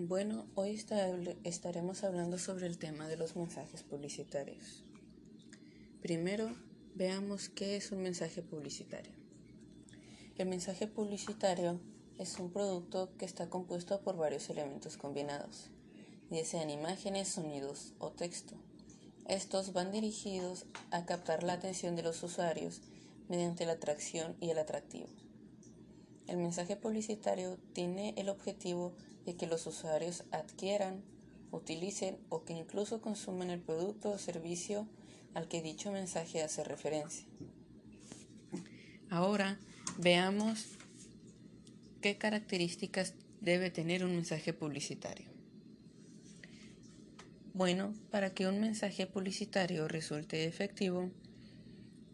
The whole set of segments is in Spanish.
Bueno, hoy estaremos hablando sobre el tema de los mensajes publicitarios. Primero, veamos qué es un mensaje publicitario. El mensaje publicitario es un producto que está compuesto por varios elementos combinados, ya sean imágenes, sonidos o texto. Estos van dirigidos a captar la atención de los usuarios mediante la atracción y el atractivo. El mensaje publicitario tiene el objetivo de que los usuarios adquieran, utilicen o que incluso consuman el producto o servicio al que dicho mensaje hace referencia. Ahora veamos qué características debe tener un mensaje publicitario. Bueno, para que un mensaje publicitario resulte efectivo,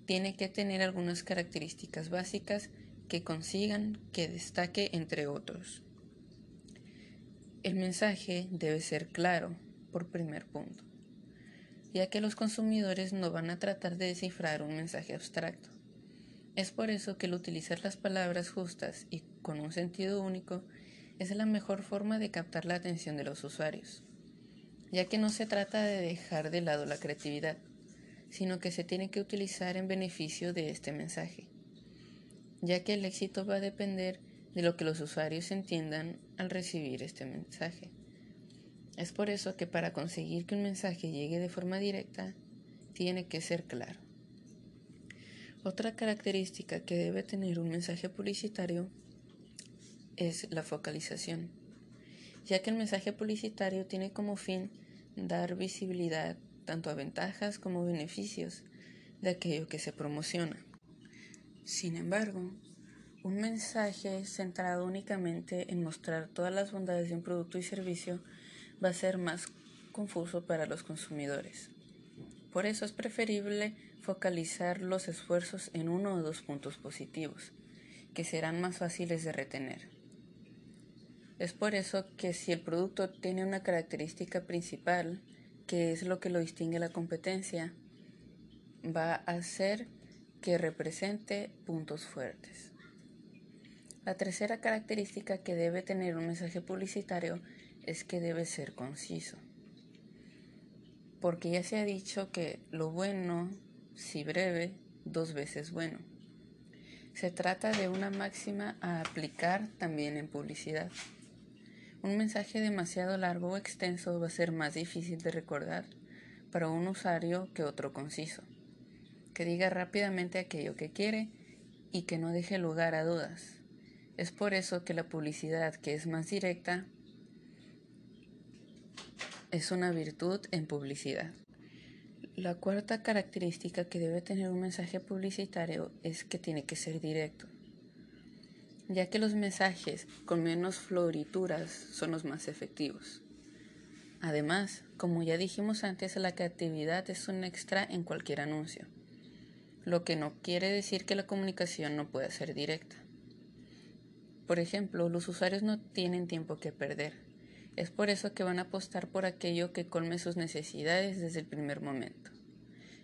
tiene que tener algunas características básicas que consigan que destaque entre otros. El mensaje debe ser claro, por primer punto, ya que los consumidores no van a tratar de descifrar un mensaje abstracto. Es por eso que el utilizar las palabras justas y con un sentido único es la mejor forma de captar la atención de los usuarios, ya que no se trata de dejar de lado la creatividad, sino que se tiene que utilizar en beneficio de este mensaje ya que el éxito va a depender de lo que los usuarios entiendan al recibir este mensaje. Es por eso que para conseguir que un mensaje llegue de forma directa, tiene que ser claro. Otra característica que debe tener un mensaje publicitario es la focalización, ya que el mensaje publicitario tiene como fin dar visibilidad tanto a ventajas como beneficios de aquello que se promociona. Sin embargo, un mensaje centrado únicamente en mostrar todas las bondades de un producto y servicio va a ser más confuso para los consumidores. Por eso es preferible focalizar los esfuerzos en uno o dos puntos positivos, que serán más fáciles de retener. Es por eso que si el producto tiene una característica principal, que es lo que lo distingue a la competencia, va a ser que represente puntos fuertes. La tercera característica que debe tener un mensaje publicitario es que debe ser conciso. Porque ya se ha dicho que lo bueno, si breve, dos veces bueno. Se trata de una máxima a aplicar también en publicidad. Un mensaje demasiado largo o extenso va a ser más difícil de recordar para un usuario que otro conciso que diga rápidamente aquello que quiere y que no deje lugar a dudas. Es por eso que la publicidad que es más directa es una virtud en publicidad. La cuarta característica que debe tener un mensaje publicitario es que tiene que ser directo, ya que los mensajes con menos florituras son los más efectivos. Además, como ya dijimos antes, la creatividad es un extra en cualquier anuncio lo que no quiere decir que la comunicación no pueda ser directa. Por ejemplo, los usuarios no tienen tiempo que perder. Es por eso que van a apostar por aquello que colme sus necesidades desde el primer momento.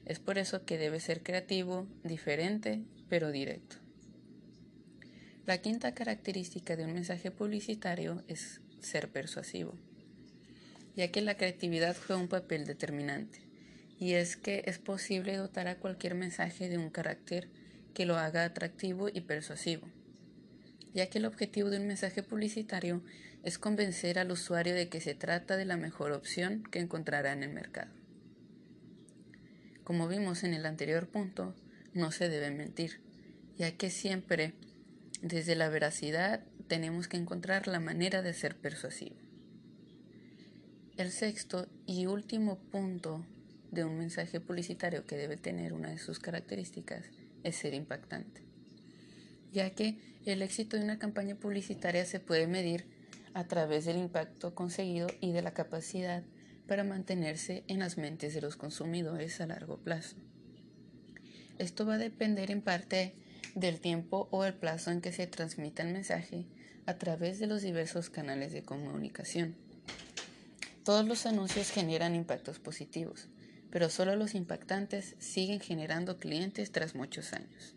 Es por eso que debe ser creativo, diferente, pero directo. La quinta característica de un mensaje publicitario es ser persuasivo, ya que la creatividad juega un papel determinante y es que es posible dotar a cualquier mensaje de un carácter que lo haga atractivo y persuasivo, ya que el objetivo de un mensaje publicitario es convencer al usuario de que se trata de la mejor opción que encontrará en el mercado. Como vimos en el anterior punto, no se debe mentir, ya que siempre desde la veracidad tenemos que encontrar la manera de ser persuasivo. El sexto y último punto de un mensaje publicitario que debe tener una de sus características es ser impactante, ya que el éxito de una campaña publicitaria se puede medir a través del impacto conseguido y de la capacidad para mantenerse en las mentes de los consumidores a largo plazo. Esto va a depender en parte del tiempo o el plazo en que se transmita el mensaje a través de los diversos canales de comunicación. Todos los anuncios generan impactos positivos, pero solo los impactantes siguen generando clientes tras muchos años.